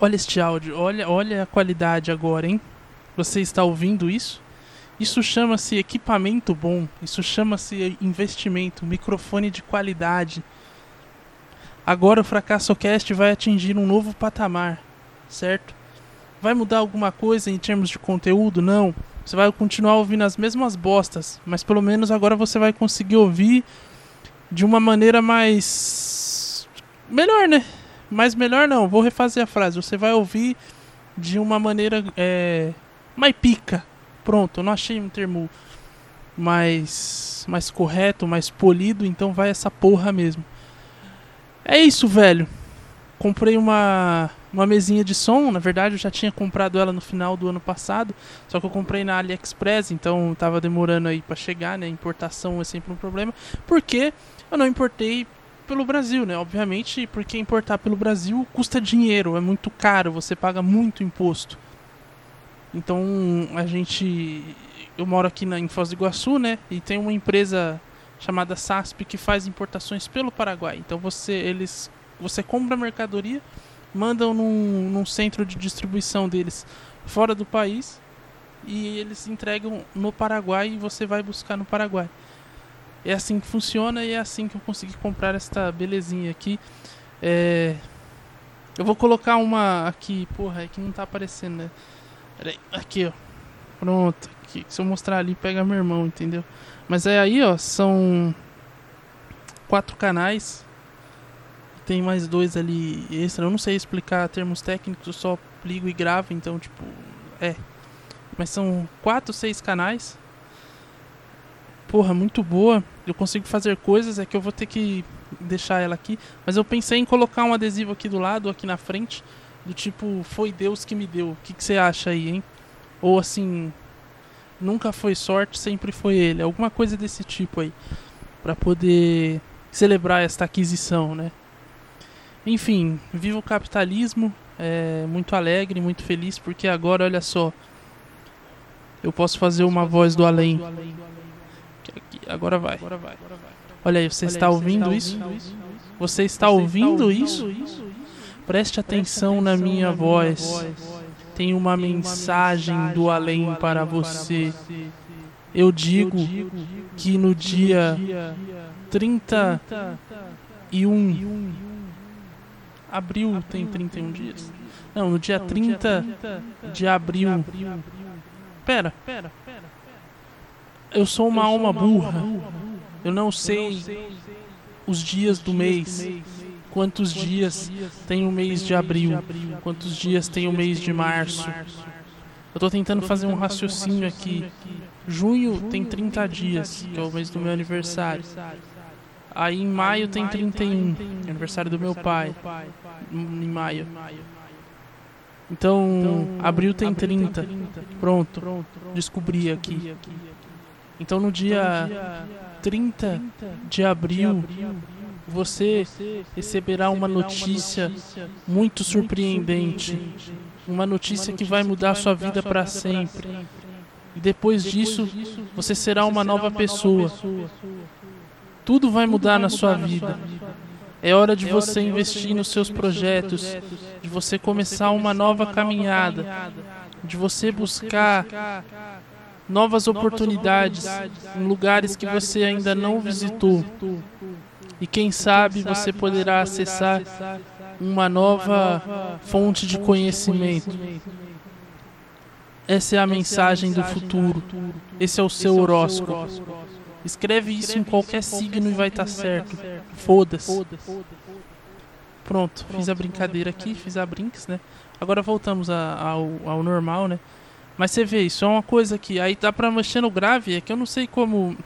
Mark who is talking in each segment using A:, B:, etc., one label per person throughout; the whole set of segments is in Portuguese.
A: Olha este áudio, olha, olha a qualidade agora, hein? Você está ouvindo isso? Isso chama-se equipamento bom, isso chama-se investimento, microfone de qualidade. Agora o FracassoCast vai atingir um novo patamar, certo? Vai mudar alguma coisa em termos de conteúdo? Não. Você vai continuar ouvindo as mesmas bostas, mas pelo menos agora você vai conseguir ouvir de uma maneira mais. melhor, né? Mas melhor não, vou refazer a frase. Você vai ouvir de uma maneira é, mais pica. Pronto, eu não achei um termo mais, mais correto, mais polido, então vai essa porra mesmo. É isso, velho. Comprei uma, uma mesinha de som, na verdade eu já tinha comprado ela no final do ano passado, só que eu comprei na AliExpress, então tava demorando aí para chegar, né? Importação é sempre um problema, porque eu não importei pelo Brasil, né? Obviamente, porque importar pelo Brasil custa dinheiro, é muito caro, você paga muito imposto. Então, a gente eu moro aqui na, em Foz do Iguaçu, né? E tem uma empresa chamada SASP que faz importações pelo Paraguai. Então, você eles você compra a mercadoria, mandam num, num centro de distribuição deles fora do país e eles entregam no Paraguai e você vai buscar no Paraguai. É assim que funciona e é assim que eu consegui comprar esta belezinha aqui. É... Eu vou colocar uma aqui, porra, é que não tá aparecendo, né? Aqui, ó. Pronto, aqui. Se eu mostrar ali, pega meu irmão, entendeu? Mas é aí, ó, são quatro canais. Tem mais dois ali extra. Eu não sei explicar termos técnicos, eu só ligo e gravo, então, tipo, é. Mas são quatro, seis canais porra, muito boa. Eu consigo fazer coisas, é que eu vou ter que deixar ela aqui. Mas eu pensei em colocar um adesivo aqui do lado, aqui na frente, do tipo, foi Deus que me deu. O que, que você acha aí, hein? Ou assim, nunca foi sorte, sempre foi ele. Alguma coisa desse tipo aí. para poder celebrar esta aquisição, né? Enfim, viva o capitalismo. É, muito alegre, muito feliz, porque agora, olha só, eu posso fazer uma voz do além. Agora vai. Olha aí, você está ouvindo isso? Você está ouvindo isso? Preste atenção na minha voz. Tem uma mensagem do além para você. Eu digo que no dia 31 abril tem 31 dias. Não, no dia 30 de abril. Pera, pera, pera. Eu sou uma alma burra. Eu não sei os dias do mês. Quantos dias tem o mês de abril? Quantos dias tem o mês de março? Eu estou tentando fazer um raciocínio aqui. Junho tem 30 dias, que é o mês do meu aniversário. Aí em maio tem 31, é aniversário do meu pai. Em maio. Então, abril tem 30. Pronto, descobri aqui. Então no dia 30 de abril, você receberá uma notícia muito surpreendente. Uma notícia que vai mudar sua vida para sempre. E depois disso, você será uma nova pessoa. Tudo vai mudar na sua vida. É hora de você investir nos seus projetos, de você começar uma nova caminhada, de você buscar novas oportunidades em lugares que você ainda não visitou. E quem sabe você poderá acessar uma nova fonte de conhecimento. Essa é a mensagem do futuro. Esse é o seu horóscopo. Escreve isso em qualquer signo e vai estar certo. Foda-se. Pronto, fiz a brincadeira aqui, fiz a brinks, né? Agora voltamos ao, ao normal, né? Mas você vê, isso é uma coisa que aí dá pra mexer no grave, é que eu não sei como.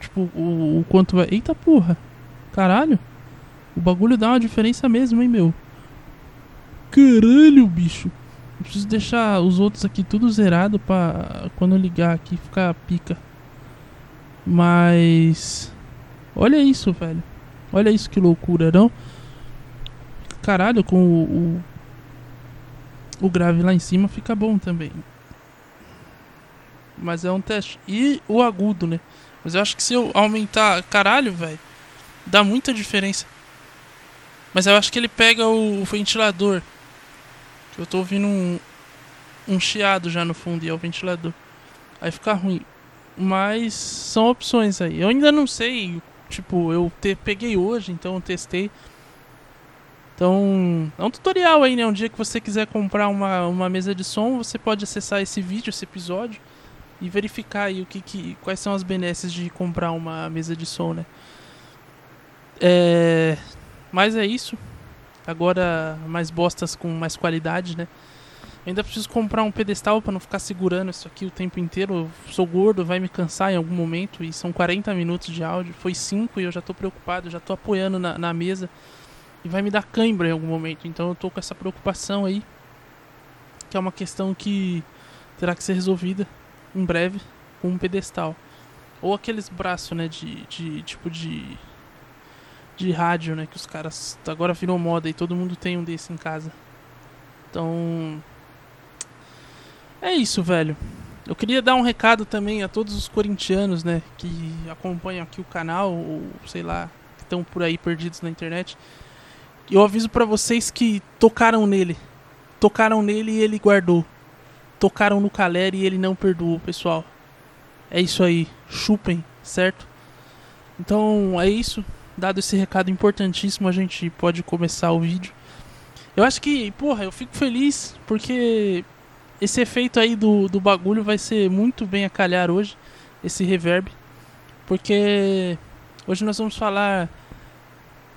A: Tipo, o, o quanto vai. Eita porra! Caralho! O bagulho dá uma diferença mesmo, hein, meu? Caralho, bicho! Eu preciso deixar os outros aqui tudo zerado pra quando eu ligar aqui ficar pica. Mas. Olha isso, velho. Olha isso que loucura, não? Caralho, com o, o, o grave lá em cima fica bom também mas é um teste. E o agudo, né? Mas eu acho que se eu aumentar. Caralho, velho. Dá muita diferença. Mas eu acho que ele pega o ventilador. Eu tô ouvindo um, um chiado já no fundo e é o ventilador. Aí fica ruim. Mas são opções aí. Eu ainda não sei. Tipo, eu te, peguei hoje, então eu testei. Então, é um tutorial aí, né? Um dia que você quiser comprar uma, uma mesa de som, você pode acessar esse vídeo, esse episódio, e verificar aí o que, que quais são as benesses de comprar uma mesa de som, né? É, mas é isso. Agora mais bostas com mais qualidade, né? Ainda preciso comprar um pedestal para não ficar segurando isso aqui o tempo inteiro. Eu sou gordo, vai me cansar em algum momento. E são 40 minutos de áudio. Foi 5 e eu já tô preocupado, já tô apoiando na, na mesa. E vai me dar cãibra em algum momento. Então eu tô com essa preocupação aí. Que é uma questão que terá que ser resolvida em breve com um pedestal. Ou aqueles braços, né, de, de tipo de de rádio, né, que os caras agora virou moda e todo mundo tem um desse em casa. Então, é isso, velho. Eu queria dar um recado também a todos os corintianos, né, que acompanham aqui o canal ou sei lá, que estão por aí perdidos na internet. Eu aviso para vocês que tocaram nele. Tocaram nele e ele guardou. Tocaram no Caleri e ele não perdoou, pessoal. É isso aí. Chupem, certo? Então, é isso. Dado esse recado importantíssimo, a gente pode começar o vídeo. Eu acho que, porra, eu fico feliz porque esse efeito aí do, do bagulho vai ser muito bem a calhar hoje, esse reverb. Porque hoje nós vamos falar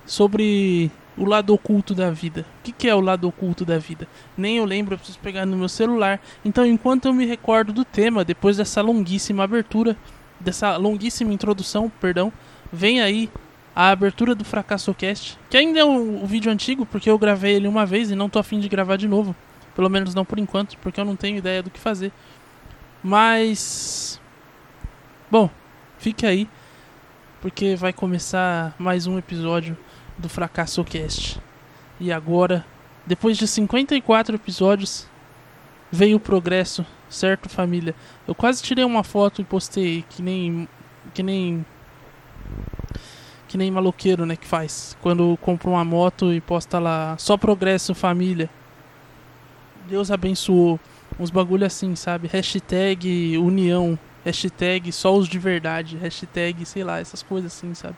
A: sobre o lado oculto da vida. O que, que, é o lado oculto da vida? Nem eu lembro, eu preciso pegar no meu celular. Então, enquanto eu me recordo do tema, depois dessa longuíssima abertura, dessa longuíssima introdução, perdão, vem aí a abertura do Fracasso Cast, que ainda é um, um, vídeo antigo, porque eu gravei ele uma vez e não tô afim de gravar de novo. Pelo menos não por enquanto, porque eu não tenho ideia do que fazer. Mas. Bom, fique aí, porque vai começar mais um episódio do Fracasso Cast. E agora, depois de 54 episódios, veio o progresso, certo, família? Eu quase tirei uma foto e postei que nem. que nem que nem maloqueiro, né, que faz. Quando compra uma moto e posta lá, só progresso família. Deus abençoou. Uns bagulho assim, sabe? Hashtag união. Hashtag só os de verdade. Hashtag, sei lá, essas coisas assim, sabe?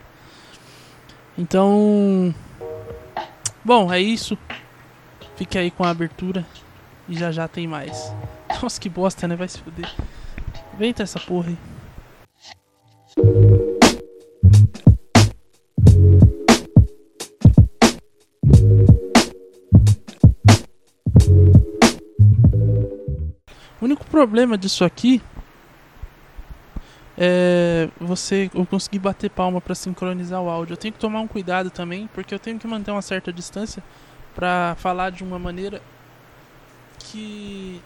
A: Então. Bom, é isso. Fique aí com a abertura. E já já tem mais. Nossa, que bosta, né? Vai se fuder. Vem essa porra aí. O único problema disso aqui é você eu conseguir bater palma para sincronizar o áudio. Eu tenho que tomar um cuidado também, porque eu tenho que manter uma certa distância para falar de uma maneira que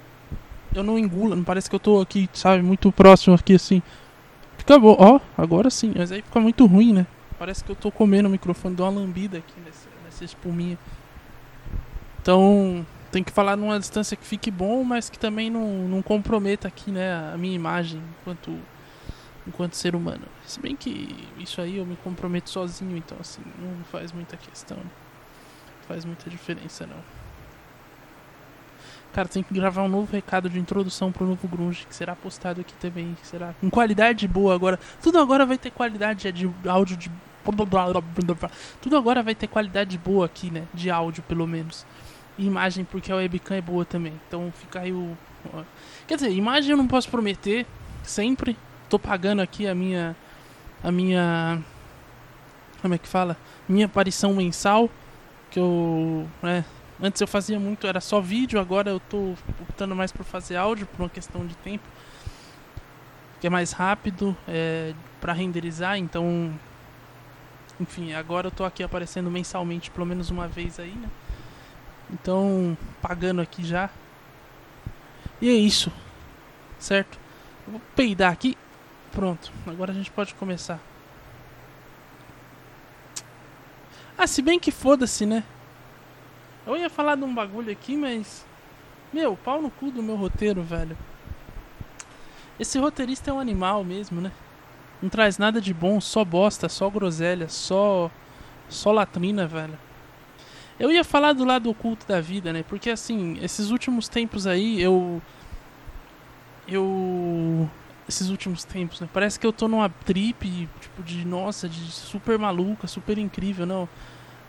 A: eu não engula, não parece que eu tô aqui, sabe, muito próximo aqui assim. Fica bom, ó, agora sim, mas aí fica muito ruim, né? Parece que eu tô comendo o microfone, dou uma lambida aqui nessa, nessa espuminha. Então, tem que falar numa distância que fique bom, mas que também não, não comprometa aqui, né, a minha imagem enquanto, enquanto ser humano. Se bem que isso aí eu me comprometo sozinho, então assim, não faz muita questão. Não faz muita diferença não. Cara, tem que gravar um novo recado de introdução pro novo Grunge, que será postado aqui também, será com qualidade boa agora. Tudo agora vai ter qualidade de áudio de tudo agora vai ter qualidade boa aqui, né, de áudio pelo menos imagem porque a webcam é boa também. Então fica aí o. Quer dizer, imagem eu não posso prometer sempre. Tô pagando aqui a minha. A minha. Como é que fala? Minha aparição mensal. Que eu. Né, antes eu fazia muito, era só vídeo, agora eu tô optando mais por fazer áudio por uma questão de tempo. Que é mais rápido é, para renderizar, então. Enfim, agora eu tô aqui aparecendo mensalmente pelo menos uma vez aí, né? Então, pagando aqui já. E é isso. Certo? Eu vou peidar aqui. Pronto. Agora a gente pode começar. Ah, se bem que foda-se, né? Eu ia falar de um bagulho aqui, mas. Meu, pau no cu do meu roteiro, velho. Esse roteirista é um animal mesmo, né? Não traz nada de bom, só bosta, só groselha, só. Só latrina, velho. Eu ia falar do lado oculto da vida, né? Porque assim, esses últimos tempos aí, eu. Eu. Esses últimos tempos, né? Parece que eu tô numa trip, tipo, de nossa, de super maluca, super incrível, não.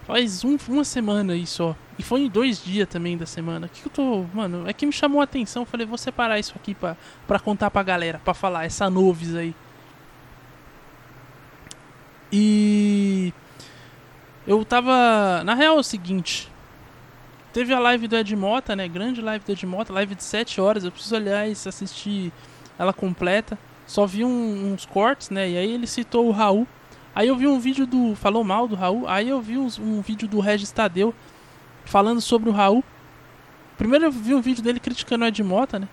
A: Faz um, uma semana aí só. E foi em dois dias também da semana. O que, que eu tô. Mano, é que me chamou a atenção. Falei, vou separar isso aqui pra, pra contar pra galera, pra falar, essa noves aí. E. Eu tava. Na real é o seguinte. Teve a live do Ed Mota, né? Grande live do Ed Mota, live de 7 horas. Eu preciso, aliás, assistir ela completa. Só vi um, uns cortes, né? E aí ele citou o Raul. Aí eu vi um vídeo do. Falou mal do Raul. Aí eu vi uns, um vídeo do Regis Tadeu falando sobre o Raul. Primeiro eu vi um vídeo dele criticando o Ed Mota, né?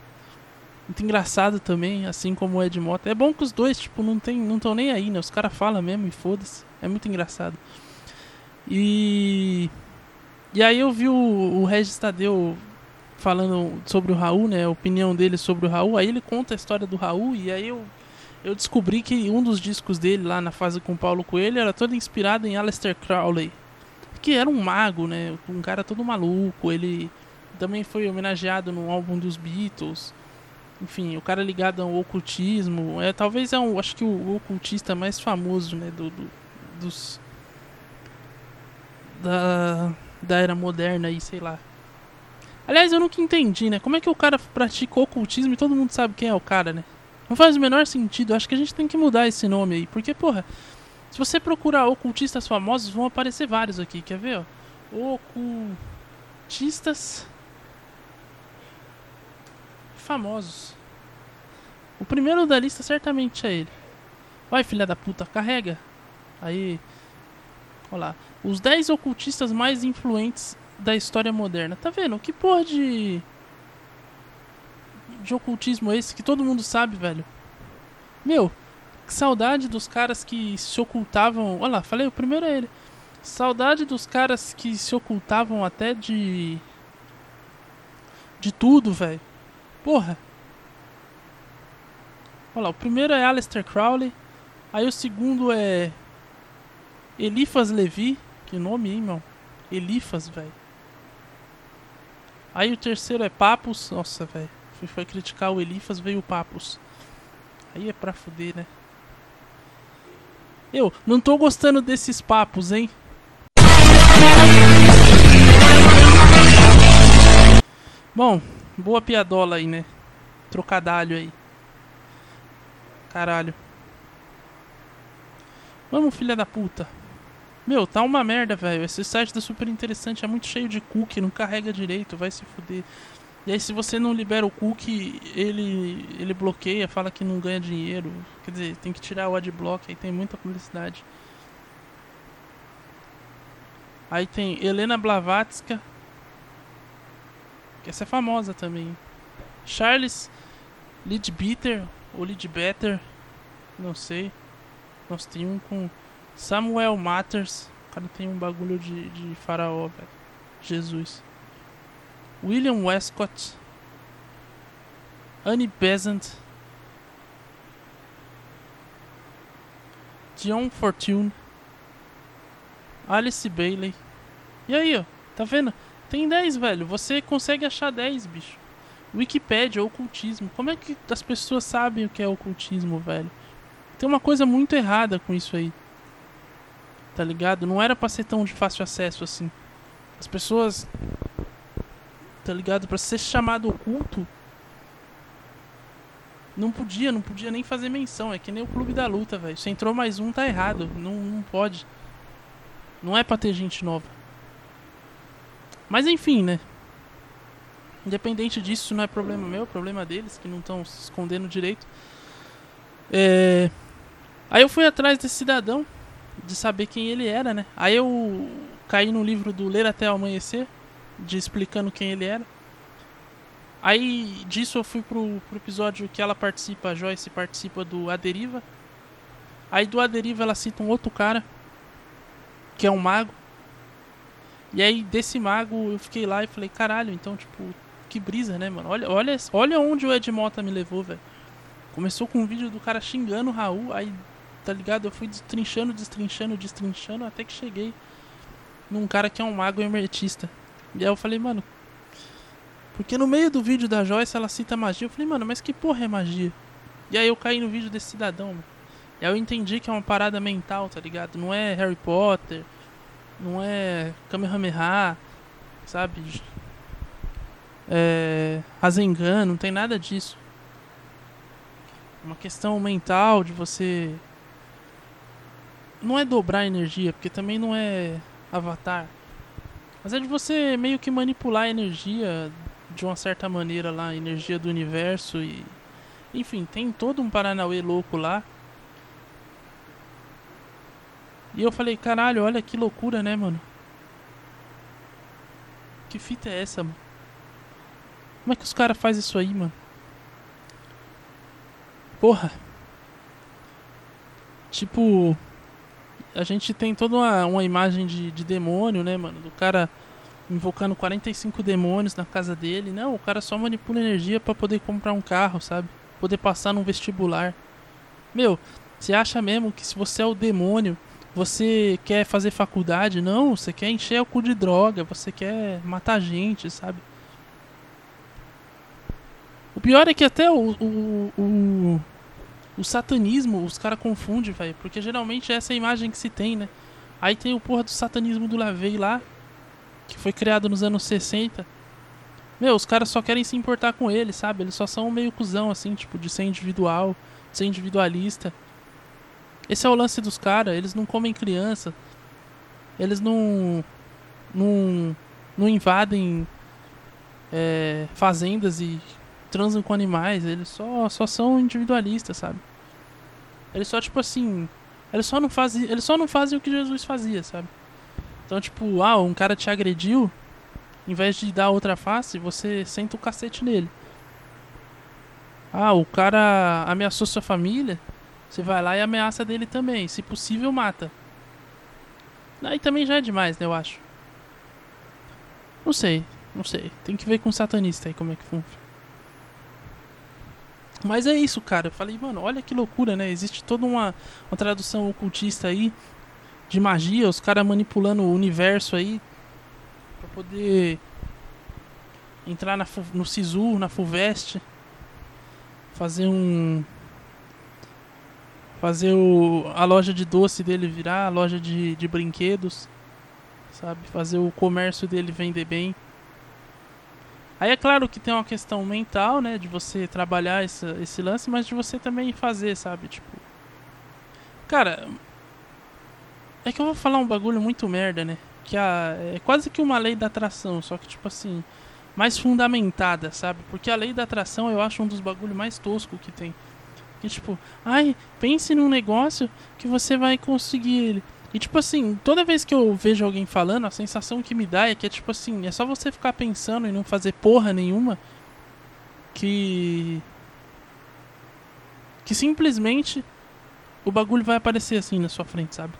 A: Muito engraçado também, assim como o Ed Mota. É bom que os dois, tipo, não tem, não estão nem aí, né? Os caras falam mesmo e foda-se. É muito engraçado. E. E aí eu vi o, o Regis Tadeu falando sobre o Raul, né? A opinião dele sobre o Raul. Aí ele conta a história do Raul e aí eu, eu descobri que um dos discos dele lá na fase com Paulo Coelho era todo inspirado em Aleister Crowley. Que era um mago, né? Um cara todo maluco. Ele também foi homenageado no álbum dos Beatles. Enfim, o cara ligado ao ocultismo. É, talvez é um, acho que o, o ocultista mais famoso, né? Do, do dos da, da era moderna aí, sei lá. Aliás, eu nunca entendi, né? Como é que o cara pratica ocultismo e todo mundo sabe quem é o cara, né? Não faz o menor sentido. Acho que a gente tem que mudar esse nome aí. Porque, porra, se você procurar ocultistas famosos, vão aparecer vários aqui. Quer ver, ó? Ocultistas famosos. O primeiro da lista certamente é ele. Vai, filha da puta, carrega. Aí. Olha lá. Os 10 ocultistas mais influentes da história moderna. Tá vendo? Que porra de. de ocultismo é esse que todo mundo sabe, velho? Meu, que saudade dos caras que se ocultavam. Olha lá, falei, o primeiro é ele. Saudade dos caras que se ocultavam até de. de tudo, velho. Porra. Olha lá, o primeiro é Aleister Crowley. Aí o segundo é. Elifas Levi. Que nome, hein, meu? Elifas, velho. Aí o terceiro é Papos. Nossa, velho. Foi, criticar o Elifas, veio o Papos. Aí é pra fuder, né? Eu não tô gostando desses papos, hein? Bom, boa piadola aí, né? Trocadalho aí. Caralho. Vamos, filha da puta. Meu, tá uma merda, velho. Esse site tá super interessante, é muito cheio de cookie, não carrega direito, vai se fuder. E aí se você não libera o cookie, ele ele bloqueia, fala que não ganha dinheiro. Quer dizer, tem que tirar o adblock, aí tem muita publicidade. Aí tem Helena Blavatska. Que essa é famosa também. Charles Lidbetter ou Lidbetter, não sei. Nós tem um com Samuel Matters. O cara tem um bagulho de, de faraó, velho. Jesus. William Westcott. Annie Besant. John Fortune. Alice Bailey. E aí, ó. Tá vendo? Tem 10, velho. Você consegue achar 10, bicho. Wikipedia, ocultismo. Como é que as pessoas sabem o que é ocultismo, velho? Tem uma coisa muito errada com isso aí. Tá ligado? Não era pra ser tão de fácil acesso assim. As pessoas. Tá ligado? Pra ser chamado oculto. Não podia, não podia nem fazer menção. É que nem o clube da luta, velho. Se entrou mais um, tá errado. Não, não pode. Não é pra ter gente nova. Mas enfim, né? Independente disso, não é problema meu, é problema deles, que não estão se escondendo direito. É... Aí eu fui atrás desse cidadão de saber quem ele era, né? Aí eu caí no livro do Ler até Amanhecer, de explicando quem ele era. Aí disso eu fui pro, pro episódio que ela participa, a Joyce participa do A Deriva. Aí do A Deriva ela cita um outro cara, que é um mago. E aí desse mago eu fiquei lá e falei, caralho, então tipo, que brisa, né, mano? Olha, olha, olha onde o Ed Mota me levou, velho. Começou com um vídeo do cara xingando o Raul, aí tá ligado? Eu fui destrinchando, destrinchando, destrinchando até que cheguei num cara que é um mago hermetista. E aí eu falei, mano. Porque no meio do vídeo da Joyce ela cita magia. Eu falei, mano, mas que porra é magia? E aí eu caí no vídeo desse cidadão, mano. E aí eu entendi que é uma parada mental, tá ligado? Não é Harry Potter, não é Kamehameha, sabe? É. Rasengan, não tem nada disso. É uma questão mental de você. Não é dobrar a energia, porque também não é avatar. Mas é de você meio que manipular a energia de uma certa maneira lá, a energia do universo e. Enfim, tem todo um Paranauê louco lá. E eu falei, caralho, olha que loucura, né, mano? Que fita é essa, mano? Como é que os caras fazem isso aí, mano? Porra. Tipo. A gente tem toda uma, uma imagem de, de demônio, né, mano? Do cara invocando 45 demônios na casa dele. Não, o cara só manipula energia para poder comprar um carro, sabe? Poder passar num vestibular. Meu, você acha mesmo que se você é o demônio, você quer fazer faculdade? Não, você quer encher o cu de droga, você quer matar gente, sabe? O pior é que até o, o, o, o satanismo os caras confundem, velho. Porque geralmente é essa imagem que se tem, né? Aí tem o porra do satanismo do Lavey lá, que foi criado nos anos 60. Meu, os caras só querem se importar com ele, sabe? Eles só são meio cuzão, assim, tipo, de ser individual, de ser individualista. Esse é o lance dos caras, eles não comem criança. Eles não. não. não invadem é, fazendas e transam com animais, eles só, só são individualistas, sabe? Eles só, tipo assim. Eles só não fazem. Eles só não fazem o que Jesus fazia, sabe? Então, tipo, ah, um cara te agrediu, em vez de dar outra face, você senta o cacete nele. Ah, o cara ameaçou sua família, você vai lá e ameaça dele também. Se possível, mata. Aí também já é demais, né, eu acho. Não sei, não sei. Tem que ver com o satanista aí como é que funciona. Mas é isso, cara. Eu falei, mano, olha que loucura, né? Existe toda uma, uma tradução ocultista aí de magia, os caras manipulando o universo aí pra poder entrar na, no Sisu, na Fuvest, fazer um. Fazer o, a loja de doce dele virar a loja de, de brinquedos, sabe? Fazer o comércio dele vender bem. Aí é claro que tem uma questão mental, né? De você trabalhar esse, esse lance, mas de você também fazer, sabe? Tipo. Cara. É que eu vou falar um bagulho muito merda, né? Que a, é quase que uma lei da atração, só que tipo assim. Mais fundamentada, sabe? Porque a lei da atração eu acho um dos bagulhos mais toscos que tem. Que tipo, ai, pense num negócio que você vai conseguir ele. E tipo assim, toda vez que eu vejo alguém falando, a sensação que me dá é que é tipo assim, é só você ficar pensando e não fazer porra nenhuma que que simplesmente o bagulho vai aparecer assim na sua frente, sabe?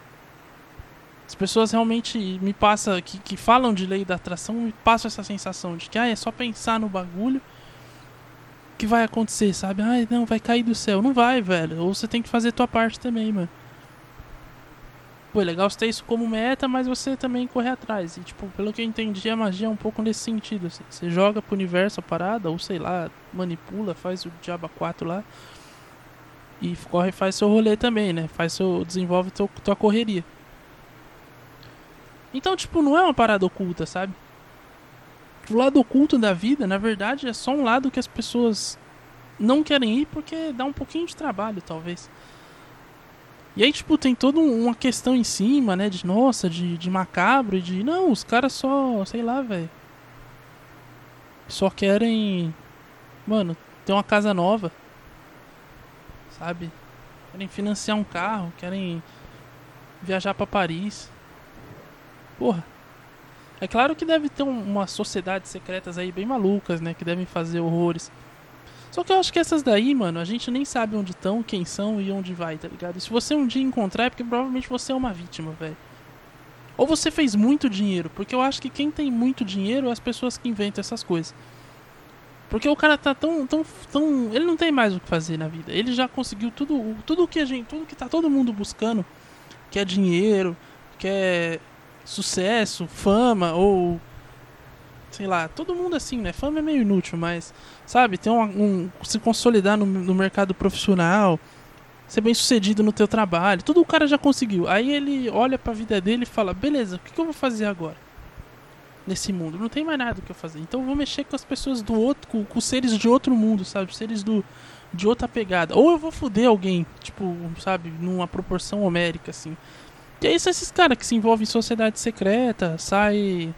A: As pessoas realmente me passam, que, que falam de lei da atração, me passam essa sensação de que ah, é só pensar no bagulho que vai acontecer, sabe? Ai, não, vai cair do céu. Não vai, velho. Ou você tem que fazer tua parte também, mano pô, é legal você ter isso como meta, mas você também correr atrás. E, tipo, pelo que eu entendi, a magia é um pouco nesse sentido, assim. Você joga pro universo a parada, ou sei lá, manipula, faz o Diaba 4 lá. E corre faz seu rolê também, né? Faz seu. desenvolve tua, tua correria. Então, tipo, não é uma parada oculta, sabe? O lado oculto da vida, na verdade, é só um lado que as pessoas não querem ir porque dá um pouquinho de trabalho, talvez. E aí, tipo, tem toda uma questão em cima, né? De nossa, de, de macabro, de. Não, os caras só. sei lá, velho. Só querem. Mano, ter uma casa nova. Sabe? Querem financiar um carro, querem viajar para Paris. Porra. É claro que deve ter um, umas sociedades secretas aí bem malucas, né? Que devem fazer horrores. Só que eu acho que essas daí, mano, a gente nem sabe onde estão, quem são e onde vai, tá ligado? E se você um dia encontrar é porque provavelmente você é uma vítima, velho. Ou você fez muito dinheiro, porque eu acho que quem tem muito dinheiro é as pessoas que inventam essas coisas. Porque o cara tá tão, tão, tão, ele não tem mais o que fazer na vida. Ele já conseguiu tudo, tudo que a gente, tudo que tá todo mundo buscando, que é dinheiro, que é sucesso, fama ou sei lá, todo mundo assim, né? Fama é meio inútil, mas sabe, ter um, um se consolidar no, no mercado profissional, ser bem sucedido no teu trabalho, tudo o cara já conseguiu. Aí ele olha para a vida dele e fala: "Beleza, o que, que eu vou fazer agora?" Nesse mundo, não tem mais nada que eu fazer. Então eu vou mexer com as pessoas do outro, com, com seres de outro mundo, sabe? Seres do de outra pegada. Ou eu vou foder alguém, tipo, sabe, numa proporção homérica, assim. E aí são esses caras que se envolvem em sociedade secreta, sai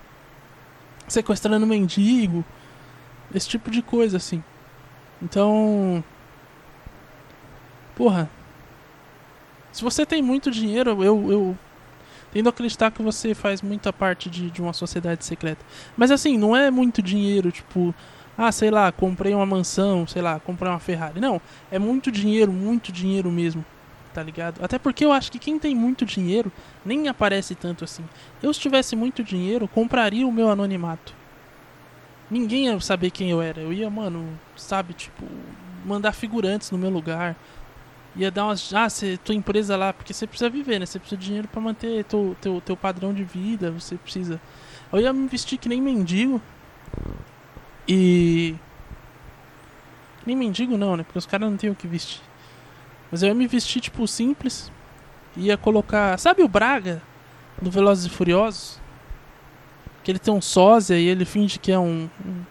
A: sequestrando mendigo, esse tipo de coisa, assim. Então. Porra. Se você tem muito dinheiro, eu, eu tendo a acreditar que você faz muita parte de, de uma sociedade secreta. Mas assim, não é muito dinheiro, tipo, ah, sei lá, comprei uma mansão, sei lá, comprei uma Ferrari. Não, é muito dinheiro, muito dinheiro mesmo, tá ligado? Até porque eu acho que quem tem muito dinheiro nem aparece tanto assim. Eu, se tivesse muito dinheiro, compraria o meu anonimato. Ninguém ia saber quem eu era. Eu ia, mano, sabe, tipo, mandar figurantes no meu lugar. Ia dar umas. Ah, cê, tua empresa lá, porque você precisa viver, né? Você precisa de dinheiro para manter teu, teu, teu padrão de vida. Você precisa. Eu ia me vestir que nem mendigo e. Nem mendigo não, né? Porque os caras não têm o que vestir. Mas eu ia me vestir, tipo, simples. Ia colocar. Sabe o Braga? Do Velozes e Furiosos? Que ele tem um sósia e ele finge que é um, um,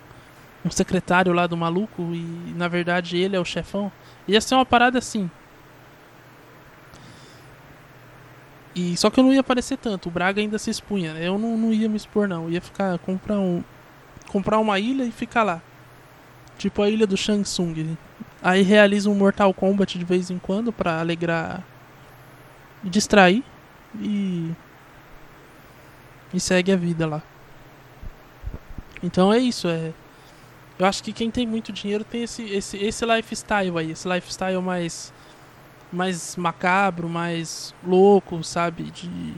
A: um secretário lá do maluco. E na verdade ele é o chefão. Ia ser uma parada assim. E só que eu não ia aparecer tanto. O Braga ainda se expunha. Né? Eu não, não ia me expor, não. Eu ia ficar. comprar um comprar uma ilha e ficar lá. Tipo a ilha do Shang Tsung. Aí realiza um Mortal Kombat de vez em quando para alegrar e distrair e e segue a vida lá. Então é isso, é eu acho que quem tem muito dinheiro tem esse esse esse lifestyle aí, esse lifestyle mais mais macabro, mais louco, sabe, de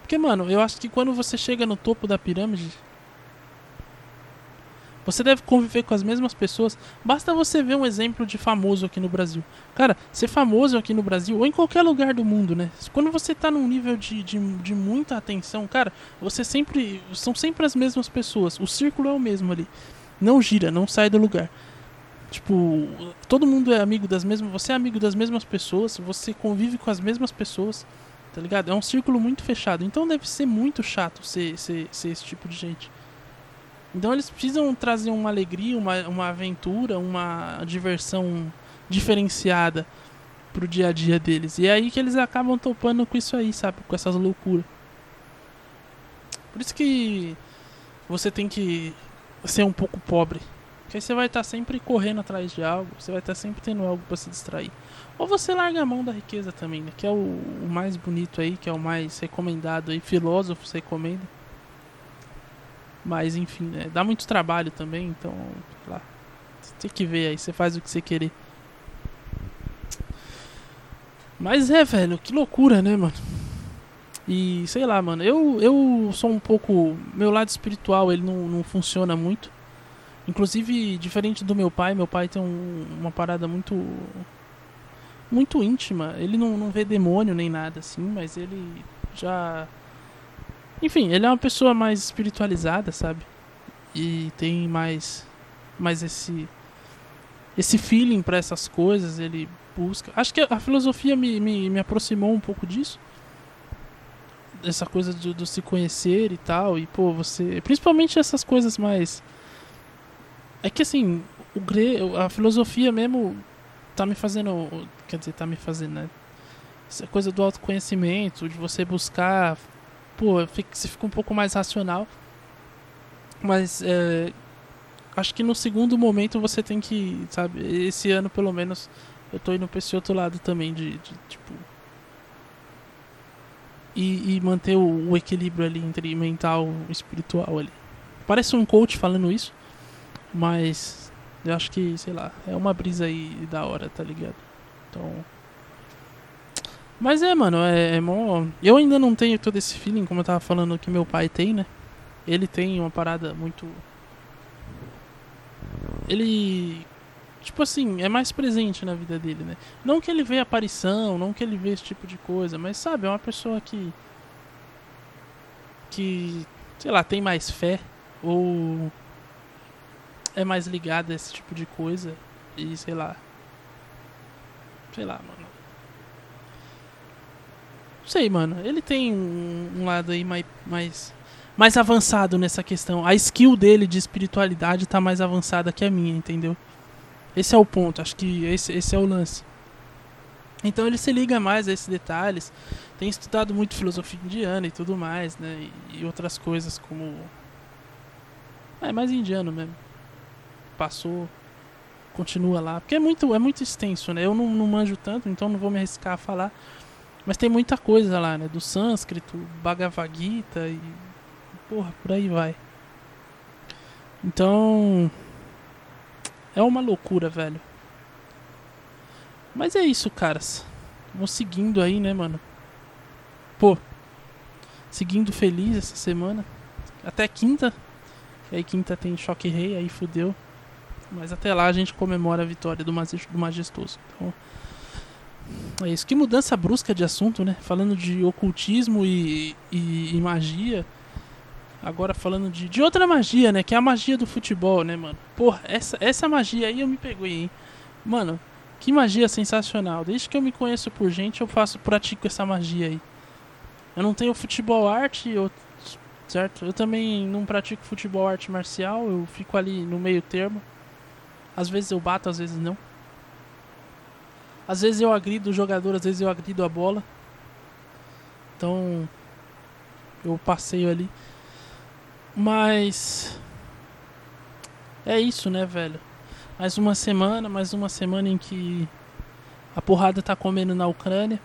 A: Porque mano, eu acho que quando você chega no topo da pirâmide, você deve conviver com as mesmas pessoas. Basta você ver um exemplo de famoso aqui no Brasil. Cara, ser famoso aqui no Brasil, ou em qualquer lugar do mundo, né? Quando você tá num nível de, de, de muita atenção, cara, você sempre. São sempre as mesmas pessoas. O círculo é o mesmo ali. Não gira, não sai do lugar. Tipo, todo mundo é amigo das mesmas. Você é amigo das mesmas pessoas, você convive com as mesmas pessoas, tá ligado? É um círculo muito fechado. Então deve ser muito chato ser, ser, ser esse tipo de gente. Então eles precisam trazer uma alegria, uma, uma aventura, uma diversão diferenciada pro dia a dia deles. E é aí que eles acabam topando com isso aí, sabe? Com essas loucuras. Por isso que você tem que ser um pouco pobre. Porque você vai estar sempre correndo atrás de algo, você vai estar sempre tendo algo para se distrair. Ou você larga a mão da riqueza também, né? Que é o, o mais bonito aí, que é o mais recomendado aí, filósofos recomendam. Mas enfim, né? dá muito trabalho também, então, lá. Tem que ver aí, você faz o que você querer. Mas é, velho, que loucura, né, mano? E sei lá, mano, eu, eu sou um pouco. Meu lado espiritual ele não, não funciona muito. Inclusive, diferente do meu pai, meu pai tem um, uma parada muito. Muito íntima. Ele não, não vê demônio nem nada assim, mas ele já enfim, ele é uma pessoa mais espiritualizada, sabe? E tem mais mais esse esse feeling para essas coisas, ele busca. Acho que a filosofia me, me, me aproximou um pouco disso. Essa coisa do, do, se conhecer e tal. E, pô, você. Principalmente essas coisas mais. É que assim, o gre... a filosofia mesmo tá me fazendo. Quer dizer, tá me fazendo, né? Essa coisa do autoconhecimento, de você buscar pô, você fica um pouco mais racional. Mas é, acho que no segundo momento você tem que, sabe, esse ano pelo menos eu tô indo pra esse outro lado também de, de tipo. E, e manter o, o, equilíbrio ali entre mental e espiritual ali. Parece um coach falando isso, mas eu acho que, sei lá, é uma brisa aí da hora, tá ligado? Então. Mas é, mano, é, é mó... Eu ainda não tenho todo esse feeling, como eu tava falando que meu pai tem, né? Ele tem uma parada muito. Ele. Tipo assim, é mais presente na vida dele, né? Não que ele vê aparição, não que ele vê esse tipo de coisa, mas sabe, é uma pessoa que. que, sei lá, tem mais fé ou é mais ligado a esse tipo de coisa e sei lá. Sei lá, mano. Sei, mano. Ele tem um, um lado aí mais, mais mais avançado nessa questão. A skill dele de espiritualidade tá mais avançada que a minha, entendeu? Esse é o ponto, acho que esse, esse é o lance. Então ele se liga mais a esses detalhes. Tem estudado muito filosofia indiana e tudo mais, né? E, e outras coisas como. É mais indiano mesmo. Passou, continua lá. Porque é muito, é muito extenso, né? Eu não, não manjo tanto, então não vou me arriscar a falar. Mas tem muita coisa lá, né? Do sânscrito, Bhagavad Gita e porra, por aí vai. Então. É uma loucura, velho. Mas é isso, caras. Vamos seguindo aí, né, mano? Pô. Seguindo feliz essa semana. Até quinta. E aí quinta tem choque rei, aí fudeu. Mas até lá a gente comemora a vitória do majestoso. Então. É isso. Que mudança brusca de assunto, né? Falando de ocultismo e, e, e magia. Agora falando de, de outra magia, né? Que é a magia do futebol, né, mano? Porra, essa, essa magia aí eu me peguei, hein? Mano, que magia sensacional. Desde que eu me conheço por gente, eu faço, pratico essa magia aí. Eu não tenho futebol arte, eu, certo? Eu também não pratico futebol arte marcial, eu fico ali no meio termo. Às vezes eu bato, às vezes não. Às vezes eu agrido o jogador, às vezes eu agrido a bola. Então, eu passeio ali. Mas. É isso, né, velho? Mais uma semana, mais uma semana em que a porrada tá comendo na Ucrânia.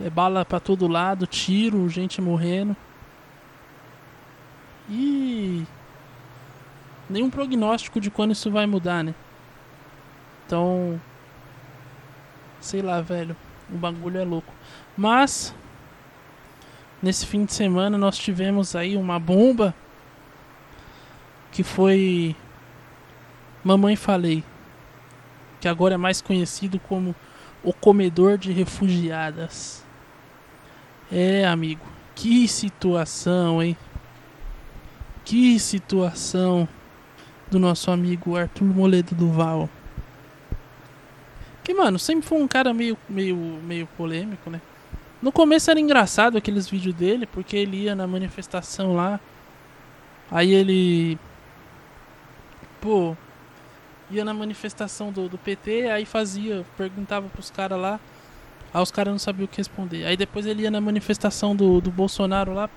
A: É bala pra todo lado, tiro, gente morrendo. E. Nenhum prognóstico de quando isso vai mudar, né? Então. Sei lá, velho. O bagulho é louco. Mas. Nesse fim de semana nós tivemos aí uma bomba que foi Mamãe Falei, que agora é mais conhecido como o comedor de refugiadas. É, amigo, que situação, hein? Que situação do nosso amigo Arthur Moledo Duval. Que, mano, sempre foi um cara meio, meio, meio polêmico, né? No começo era engraçado aqueles vídeos dele, porque ele ia na manifestação lá. Aí ele. Pô. Ia na manifestação do, do PT, aí fazia, perguntava pros caras lá. Aí os caras não sabiam o que responder. Aí depois ele ia na manifestação do, do Bolsonaro lá.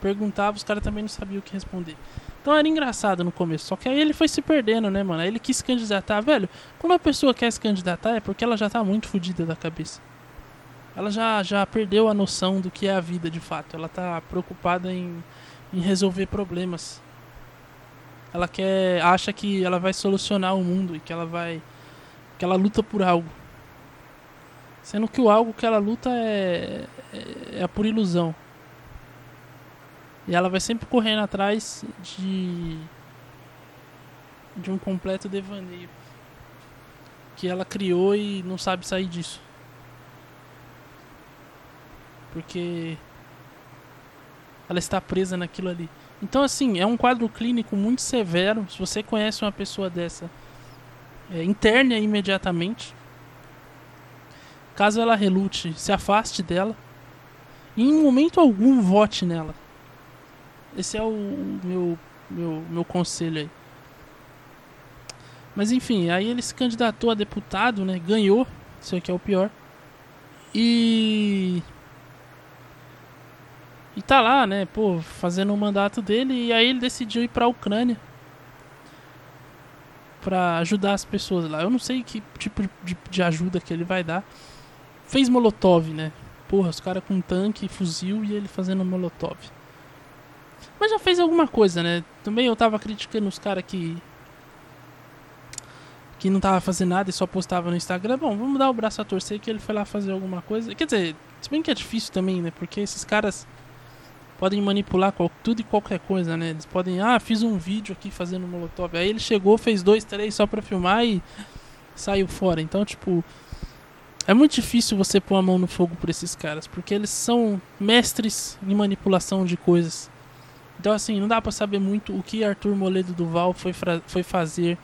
A: Perguntava, os caras também não sabiam o que responder. Então era engraçado no começo. Só que aí ele foi se perdendo, né, mano? Aí ele quis se candidatar. Velho, quando a pessoa quer se candidatar é porque ela já tá muito fodida da cabeça ela já, já perdeu a noção do que é a vida de fato. Ela está preocupada em, em resolver problemas. Ela quer, acha que ela vai solucionar o mundo e que ela vai, que ela luta por algo. Sendo que o algo que ela luta é, é, é por ilusão. E ela vai sempre correndo atrás de de um completo devaneio que ela criou e não sabe sair disso. Porque ela está presa naquilo ali. Então, assim, é um quadro clínico muito severo. Se você conhece uma pessoa dessa, é, interne imediatamente. Caso ela relute, se afaste dela. E em momento algum vote nela. Esse é o meu, meu, meu conselho aí. Mas enfim, aí ele se candidatou a deputado, né? Ganhou. Isso aqui é o pior. E e tá lá, né, pô, fazendo o mandato dele. E aí ele decidiu ir pra Ucrânia. Pra ajudar as pessoas lá. Eu não sei que tipo de, de ajuda que ele vai dar. Fez Molotov, né? Porra, os caras com tanque, fuzil e ele fazendo Molotov. Mas já fez alguma coisa, né? Também eu tava criticando os caras que. Que não tava fazendo nada e só postava no Instagram. Bom, vamos dar o braço a torcer que ele foi lá fazer alguma coisa. Quer dizer, se bem que é difícil também, né? Porque esses caras podem manipular qual, tudo e qualquer coisa, né? Eles podem, ah, fiz um vídeo aqui fazendo molotov. Aí ele chegou, fez dois, três só pra filmar e saiu fora. Então, tipo, É muito difícil você pôr a mão no fogo por esses caras, porque eles são mestres em manipulação de coisas. Então, assim, não dá pra saber muito o que Arthur Moledo Duval foi, foi fazer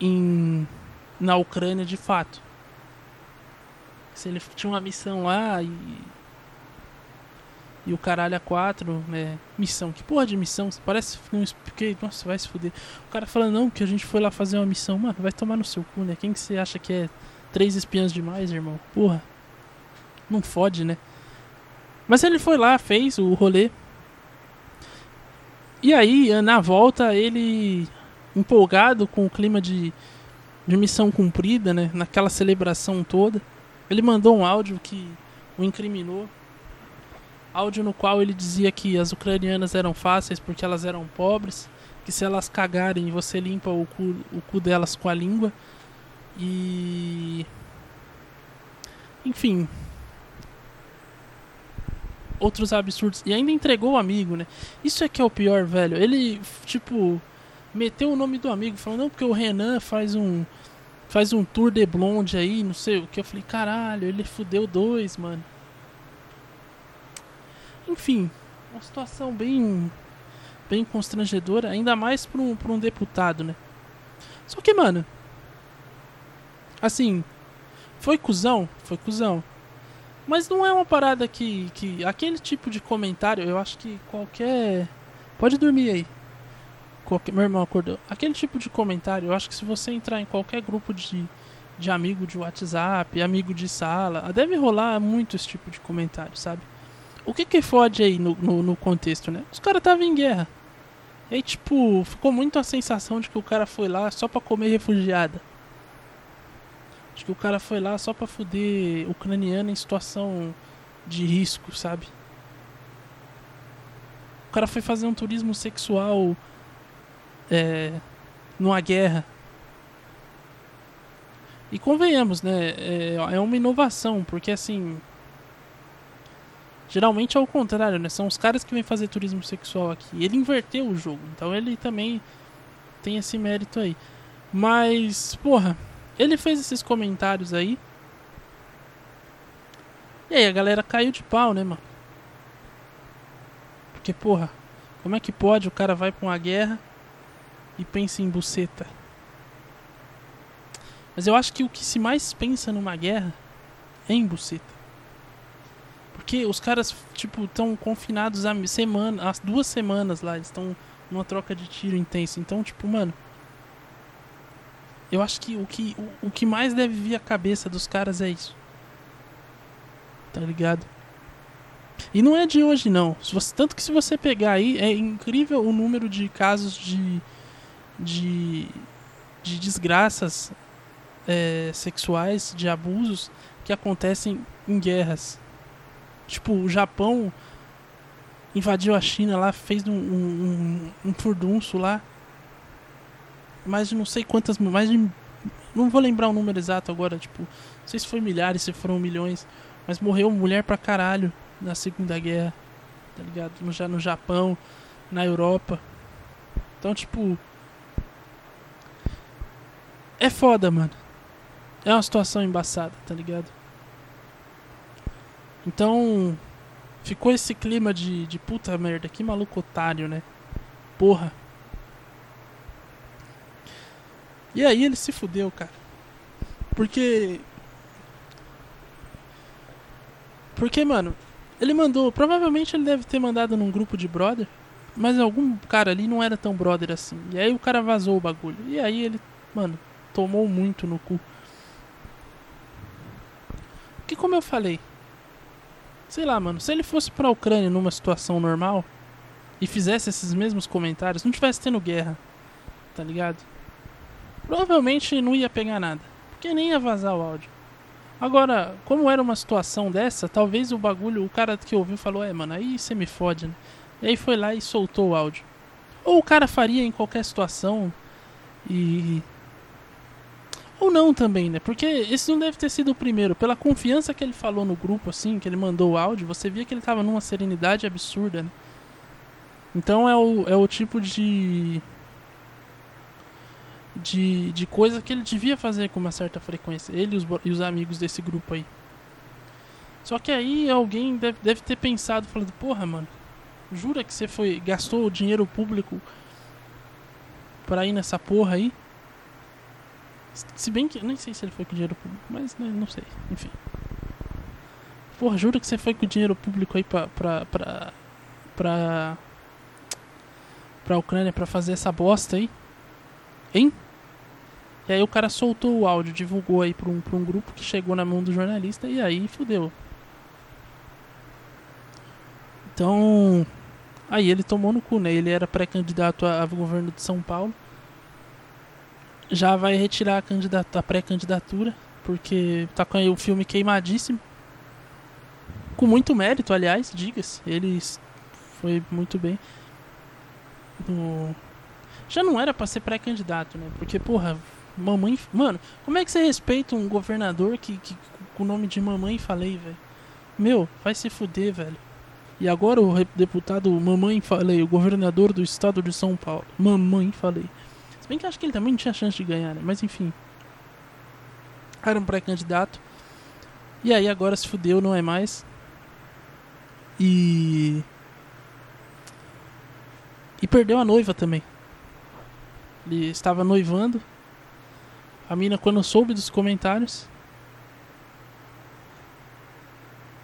A: em, na Ucrânia de fato. Se ele tinha uma missão lá e. E o caralho a quatro, né? Missão. Que porra de missão? Parece um. Porque, nossa, vai se fuder. O cara fala, não, que a gente foi lá fazer uma missão. Mano, vai tomar no seu cu, né? Quem que você acha que é três espiãs demais, irmão? Porra. Não fode, né? Mas ele foi lá, fez o rolê. E aí, na volta, ele empolgado com o clima de, de missão cumprida, né? Naquela celebração toda. Ele mandou um áudio que o incriminou. Áudio no qual ele dizia que as ucranianas eram fáceis porque elas eram pobres. Que se elas cagarem, você limpa o cu, o cu delas com a língua. E. Enfim. Outros absurdos. E ainda entregou o amigo, né? Isso é que é o pior, velho. Ele, tipo meteu o nome do amigo, falando, não, porque o Renan faz um. Faz um tour de blonde aí, não sei o que. Eu falei, caralho, ele fudeu dois, mano. Enfim, uma situação bem. Bem constrangedora, ainda mais pra um, pra um deputado, né? Só que, mano. Assim. Foi cuzão? Foi cuzão. Mas não é uma parada que, que. Aquele tipo de comentário, eu acho que qualquer. Pode dormir aí qualquer, meu irmão acordou. Aquele tipo de comentário, eu acho que se você entrar em qualquer grupo de, de amigo de WhatsApp, amigo de sala, deve rolar muito esse tipo de comentário, sabe? O que que fode aí no, no, no contexto, né? Os caras estavam em guerra. E aí, tipo, ficou muito a sensação de que o cara foi lá só pra comer refugiada. Acho que o cara foi lá só pra fuder ucraniano em situação de risco, sabe? O cara foi fazer um turismo sexual é, numa guerra. E convenhamos, né? É, é uma inovação, porque assim. Geralmente é o contrário, né? São os caras que vêm fazer turismo sexual aqui. Ele inverteu o jogo, então ele também tem esse mérito aí. Mas, porra, ele fez esses comentários aí. E aí a galera caiu de pau, né, mano? Porque, porra, como é que pode? O cara vai pra uma guerra e pensa em buceta. Mas eu acho que o que se mais pensa numa guerra é em buceta. Porque os caras, tipo, estão confinados há semana, há duas semanas lá, eles estão numa troca de tiro intensa. Então, tipo, mano, eu acho que o que, o, o que mais deve vir à cabeça dos caras é isso. Tá ligado? E não é de hoje não. Você, tanto que se você pegar aí, é incrível o número de casos de de, de desgraças é, sexuais, de abusos que acontecem em guerras. Tipo, o Japão invadiu a China lá, fez um, um, um furdunço lá. Mais de não sei quantas. Mais de. Não vou lembrar o número exato agora, tipo. Não sei se foi milhares, se foram milhões. Mas morreu mulher pra caralho na Segunda Guerra. Tá ligado? No, no Japão, na Europa. Então, tipo. É foda, mano. É uma situação embaçada, tá ligado? Então, ficou esse clima de, de puta merda, que maluco otário, né? Porra. E aí ele se fudeu, cara. Porque. Porque, mano, ele mandou. Provavelmente ele deve ter mandado num grupo de brother. Mas algum cara ali não era tão brother assim. E aí o cara vazou o bagulho. E aí ele, mano, tomou muito no cu. Que como eu falei, sei lá, mano, se ele fosse pra Ucrânia numa situação normal e fizesse esses mesmos comentários, não tivesse tendo guerra, tá ligado? Provavelmente não ia pegar nada, porque nem ia vazar o áudio. Agora, como era uma situação dessa, talvez o bagulho, o cara que ouviu falou, é, mano, aí você me fode, né? E aí foi lá e soltou o áudio. Ou o cara faria em qualquer situação e ou não também, né? Porque esse não deve ter sido o primeiro. Pela confiança que ele falou no grupo, assim, que ele mandou o áudio, você via que ele tava numa serenidade absurda, né? Então é o, é o tipo de. De, de coisa que ele devia fazer com uma certa frequência. Ele e os, e os amigos desse grupo aí. Só que aí alguém deve, deve ter pensado, falando, porra, mano, jura que você foi gastou o dinheiro público pra ir nessa porra aí? Se bem que. Nem sei se ele foi com dinheiro público, mas né, não sei. Enfim. Porra, jura que você foi com dinheiro público aí pra. pra. pra. pra, pra Ucrânia pra fazer essa bosta aí? Hein? E aí o cara soltou o áudio, divulgou aí pra um, pra um grupo que chegou na mão do jornalista e aí fudeu. Então. Aí ele tomou no cu, né? Ele era pré-candidato a, a governo de São Paulo já vai retirar a, a pré-candidatura, porque tá com o filme queimadíssimo. Com muito mérito, aliás, diga-se. Ele foi muito bem. No... Já não era para ser pré-candidato, né? Porque, porra, mamãe. Mano, como é que você respeita um governador que, que com o nome de mamãe falei, velho? Meu, vai se fuder, velho. E agora o deputado Mamãe Falei, o governador do estado de São Paulo. Mamãe Falei. Se bem que acho que ele também não tinha chance de ganhar, né? Mas enfim. Era um pré-candidato. E aí agora se fudeu, não é mais. E. E perdeu a noiva também. Ele estava noivando. A mina, quando soube dos comentários,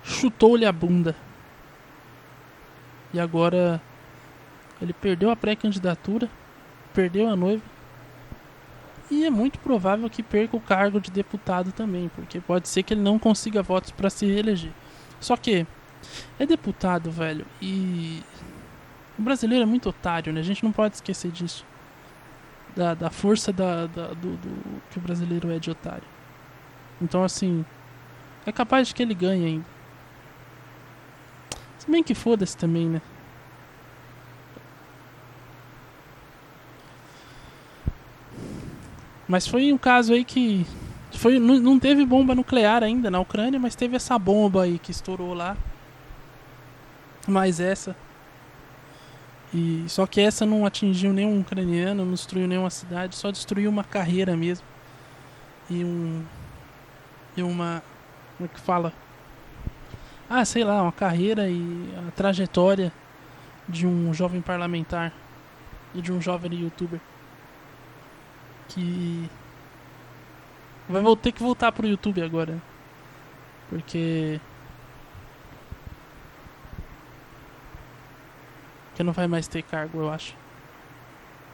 A: chutou-lhe a bunda. E agora ele perdeu a pré-candidatura, perdeu a noiva e é muito provável que perca o cargo de deputado também, porque pode ser que ele não consiga votos para se reeleger. Só que é deputado, velho, e o brasileiro é muito otário, né? A gente não pode esquecer disso. Da, da força da, da do, do, que o brasileiro é de otário. Então, assim, é capaz de que ele ganhe ainda. Se bem que foda-se também, né? Mas foi um caso aí que. Foi, não, não teve bomba nuclear ainda na Ucrânia, mas teve essa bomba aí que estourou lá. Mais essa. E, só que essa não atingiu nenhum ucraniano, não destruiu nenhuma cidade, só destruiu uma carreira mesmo. E um. E uma. Como é que fala? Ah, sei lá, uma carreira e a trajetória de um jovem parlamentar e de um jovem youtuber que vai ter que voltar pro YouTube agora. Porque que não vai mais ter cargo, eu acho.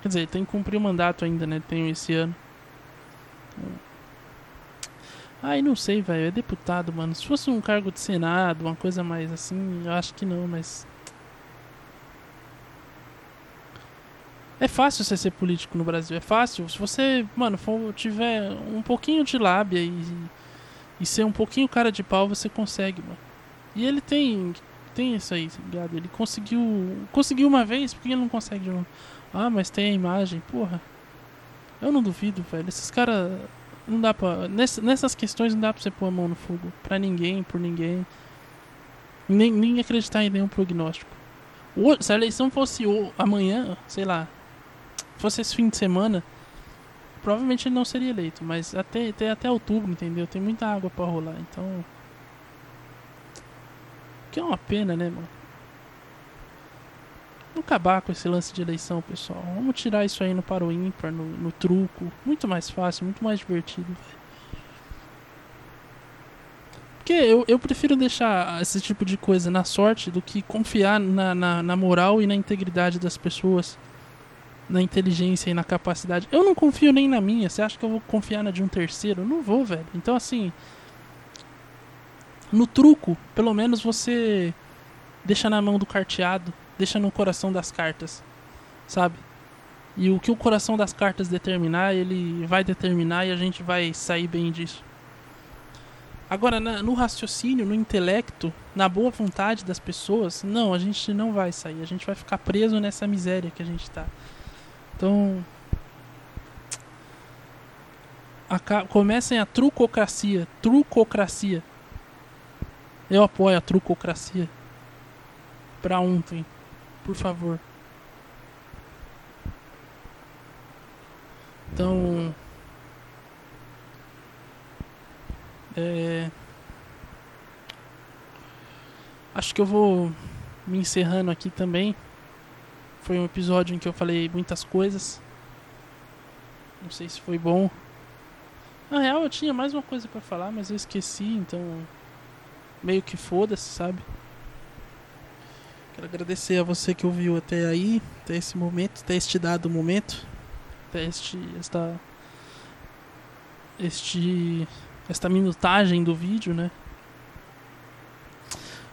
A: Quer dizer, tem que cumprir o mandato ainda, né? Tem esse ano. Ai, não sei, velho. É deputado, mano. Se fosse um cargo de Senado, uma coisa mais assim, eu acho que não, mas É fácil você ser político no Brasil, é fácil. Se você, mano, for, tiver um pouquinho de lábia e, e ser um pouquinho cara de pau, você consegue, mano. E ele tem tem isso aí, tá ligado? Ele conseguiu conseguiu uma vez, por que ele não consegue de novo? Ah, mas tem a imagem, porra. Eu não duvido, velho. Esses caras não dá pra. nessas questões não dá pra você pôr a mão no fogo. Pra ninguém, por ninguém. Nem, nem acreditar em nenhum prognóstico. se a eleição fosse amanhã, sei lá, fosse esse fim de semana, provavelmente ele não seria eleito, mas até, até, até outubro, entendeu? Tem muita água para rolar, então. Que é uma pena, né, mano? Vamos acabar com esse lance de eleição, pessoal. Vamos tirar isso aí no paro ímpar, no, no truco. Muito mais fácil, muito mais divertido. Porque eu, eu prefiro deixar esse tipo de coisa na sorte do que confiar na, na, na moral e na integridade das pessoas na inteligência e na capacidade. Eu não confio nem na minha. Você acha que eu vou confiar na de um terceiro? não vou, velho. Então, assim. No truco, pelo menos você deixa na mão do carteado, deixa no coração das cartas, sabe? E o que o coração das cartas determinar, ele vai determinar e a gente vai sair bem disso. Agora, no raciocínio, no intelecto, na boa vontade das pessoas, não, a gente não vai sair. A gente vai ficar preso nessa miséria que a gente está. Então. A, comecem a trucocracia. Trucocracia. Eu apoio a trucocracia. Pra ontem. Por favor. Então. É. Acho que eu vou me encerrando aqui também. Foi um episódio em que eu falei muitas coisas. Não sei se foi bom. Na real, eu tinha mais uma coisa para falar, mas eu esqueci, então Meio que foda-se, sabe? Quero agradecer a você que ouviu até aí, até esse momento, até este dado momento, até este, esta, este, esta minutagem do vídeo, né?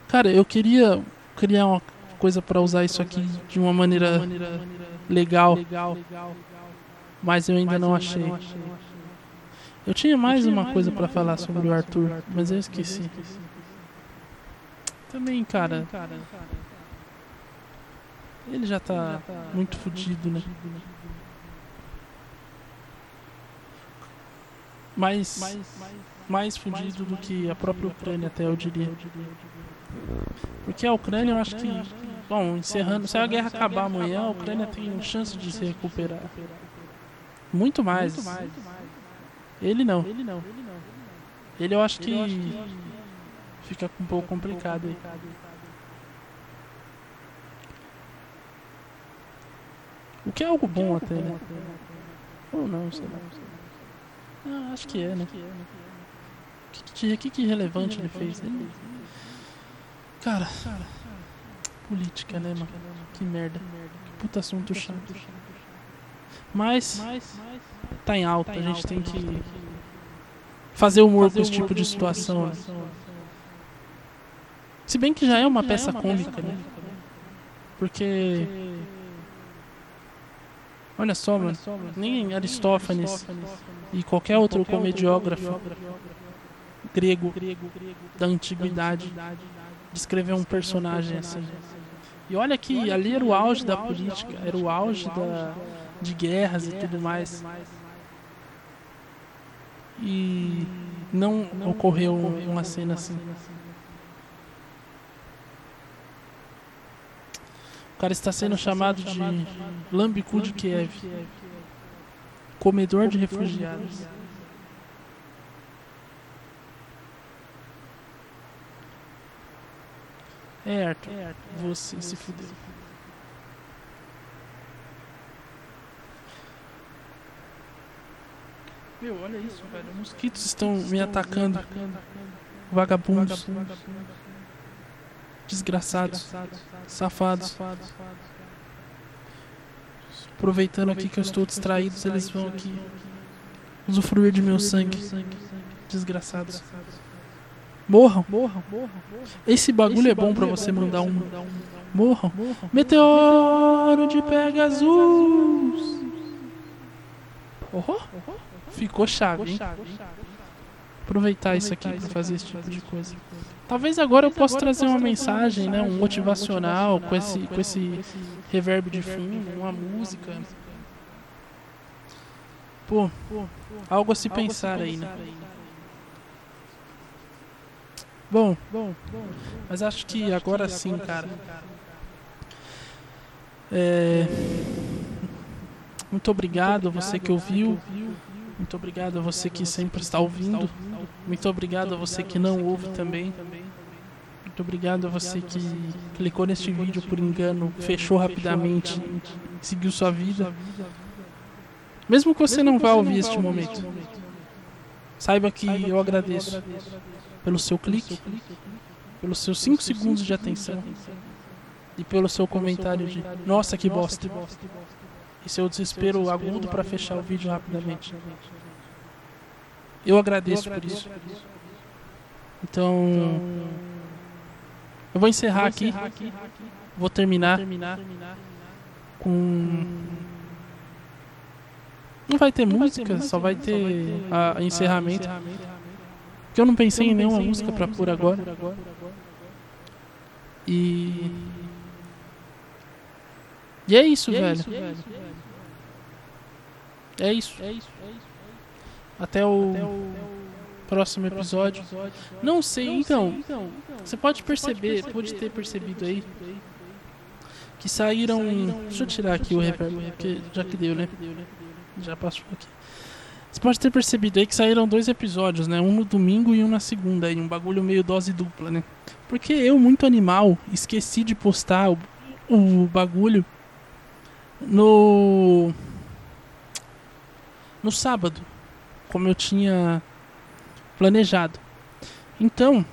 A: Cara, eu queria criar uma coisa para usar isso aqui de uma maneira legal, mas eu ainda não achei. Eu tinha mais uma coisa para falar sobre o Arthur, mas eu esqueci. Também, cara. Ele já tá muito fodido, né? Mais, mais fudido do que a própria Ucrânia, até eu diria. Porque a Ucrânia, eu acho que. Bom, encerrando. Se a guerra acabar amanhã, a Ucrânia tem chance de se recuperar. Muito mais. Ele não. Ele eu acho que fica um pouco complicado aí. O que é algo bom até, né? Ou não, sei lá. Ah, acho que é, né? O que, que, que relevante ele fez? Ele... Cara, política, né, mano? Que merda. Que puta assunto chato. Mas, tá em alta, a gente tem que fazer humor com esse tipo de situação. Né? Se bem que já é uma peça cômica, né? Porque Olha só, mano. Nem Aristófanes e qualquer outro comediógrafo grego da antiguidade descrever um personagem assim. E olha que ali era o auge da política, era o auge da, de guerras e tudo mais. E não ocorreu uma cena assim. O cara está sendo chamado de Lambicu de Kiev. Comedor de refugiados. É, Arthur, você se fudeu. Meu, olha isso, velho. Mosquitos estão me atacando. Vagabundos. Desgraçados. Safados. Aproveitando aqui que eu estou distraído, eles vão aqui usufruir de meu sangue. Desgraçados. Morram. Morram. Esse bagulho é bom para você mandar um. Morram. Meteoro de Pegasus. Oh, ficou chave, hein? Aproveitar isso aqui para fazer esse tipo de coisa. Talvez agora eu possa trazer uma mensagem, né, um motivacional com esse, com esse reverb de fundo, uma música. Pô, algo a se pensar aí, né? Bom, mas acho que agora sim, cara. É... Muito obrigado a você que ouviu. Muito obrigado a você que sempre está ouvindo. Muito obrigado a você que não ouve também. Muito obrigado a você que clicou neste vídeo por engano, fechou rapidamente, seguiu sua vida. Mesmo que você não vá ouvir este momento, saiba que eu agradeço pelo seu clique, pelos seus 5 segundos de atenção e pelo seu comentário de nossa que bosta e seu desespero agudo para fechar o vídeo rapidamente. Eu agradeço por isso. Então, eu vou encerrar aqui. Vou terminar com. Não vai ter música, só vai ter a encerramento. Porque eu não pensei em nenhuma música para pôr agora. E. E é isso, velho. É isso. É isso. Até o, Até o próximo episódio. Não sei, então. Você pode perceber, pode ter percebido aí que saíram. Deixa eu tirar aqui o reverb, porque já que deu, né? Já passou aqui. Você pode ter percebido aí que saíram dois episódios, né? Um no domingo e um na segunda, aí, um bagulho meio dose dupla, né? Porque eu, muito animal, esqueci de postar o, o bagulho no. no sábado, como eu tinha planejado. Então,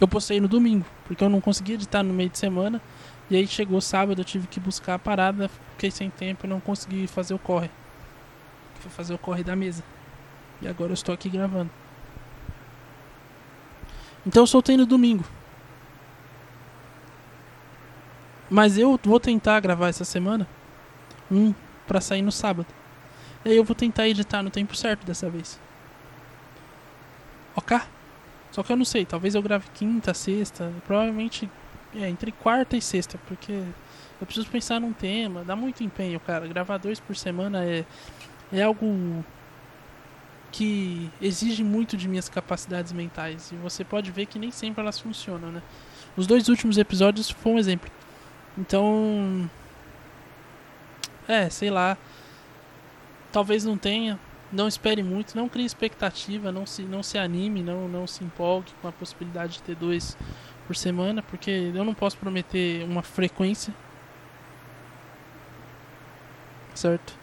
A: eu postei no domingo, porque eu não conseguia editar no meio de semana. E aí chegou sábado, eu tive que buscar a parada, fiquei sem tempo e não consegui fazer o corre. Fui fazer o corre da mesa. E agora eu estou aqui gravando. Então eu soltei no domingo. Mas eu vou tentar gravar essa semana um para sair no sábado. E aí eu vou tentar editar no tempo certo dessa vez. Ok? Só que eu não sei, talvez eu grave quinta, sexta, provavelmente é, entre quarta e sexta, porque eu preciso pensar num tema, dá muito empenho, cara. Gravar dois por semana é é algo que exige muito de minhas capacidades mentais. E você pode ver que nem sempre elas funcionam, né? Os dois últimos episódios foi um exemplo. Então. É, sei lá. Talvez não tenha. Não espere muito, não crie expectativa, não se, não se anime, não, não se empolgue com a possibilidade de ter dois por semana, porque eu não posso prometer uma frequência. Certo?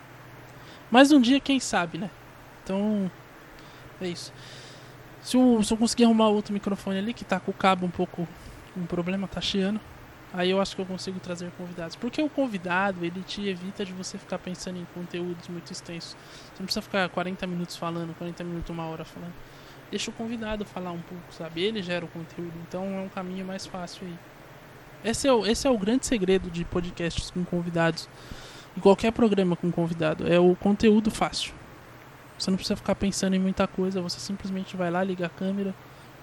A: Mas um dia, quem sabe, né? Então, é isso. Se eu, se eu conseguir arrumar outro microfone ali, que tá com o cabo um pouco um problema, tá chiando, aí eu acho que eu consigo trazer convidados. Porque o convidado, ele te evita de você ficar pensando em conteúdos muito extensos. Você não precisa ficar 40 minutos falando, 40 minutos, uma hora falando. Deixa o convidado falar um pouco, sabe? Ele gera o conteúdo, então é um caminho mais fácil aí. Esse é o, esse é o grande segredo de podcasts com convidados em qualquer programa com convidado. É o conteúdo fácil. Você não precisa ficar pensando em muita coisa, você simplesmente vai lá, liga a câmera,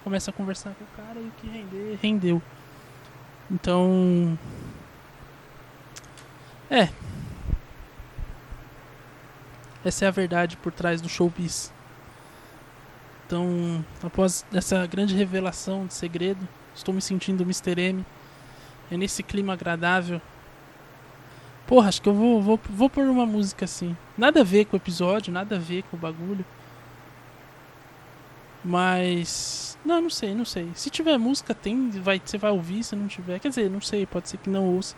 A: começa a conversar com o cara e o que render, rendeu. Então. É. Essa é a verdade por trás do showbiz. Então, após essa grande revelação de segredo, estou me sentindo Mr. M. É nesse clima agradável Porra, acho que eu vou, vou, vou pôr uma música assim. Nada a ver com o episódio, nada a ver com o bagulho. Mas. Não, não sei, não sei. Se tiver música, tem, vai, você vai ouvir, se não tiver. Quer dizer, não sei, pode ser que não ouça.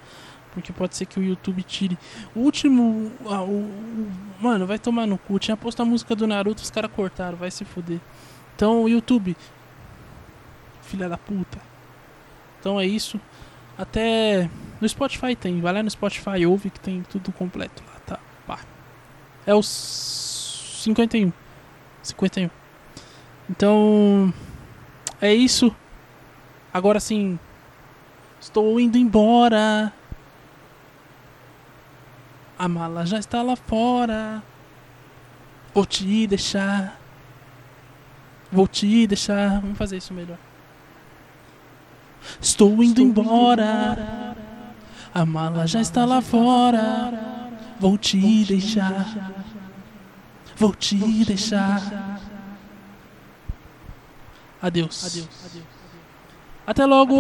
A: Porque pode ser que o YouTube tire. O último. Ah, o, o, mano, vai tomar no cu. Tinha posto a música do Naruto, os caras cortaram, vai se fuder. Então, YouTube. Filha da puta. Então é isso. Até no Spotify tem, vai lá no Spotify, ouve que tem tudo completo lá, tá? Pá. É os 51. 51. Então, é isso. Agora sim, estou indo embora. A mala já está lá fora. Vou te deixar. Vou te deixar. Vamos fazer isso melhor. Estou indo embora. A mala já está lá fora. Vou te deixar. Vou te deixar. Adeus. Adeus. Até logo.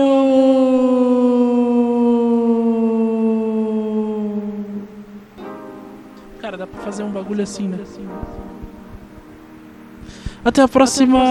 A: Cara, dá pra fazer um bagulho assim, né? Até a próxima.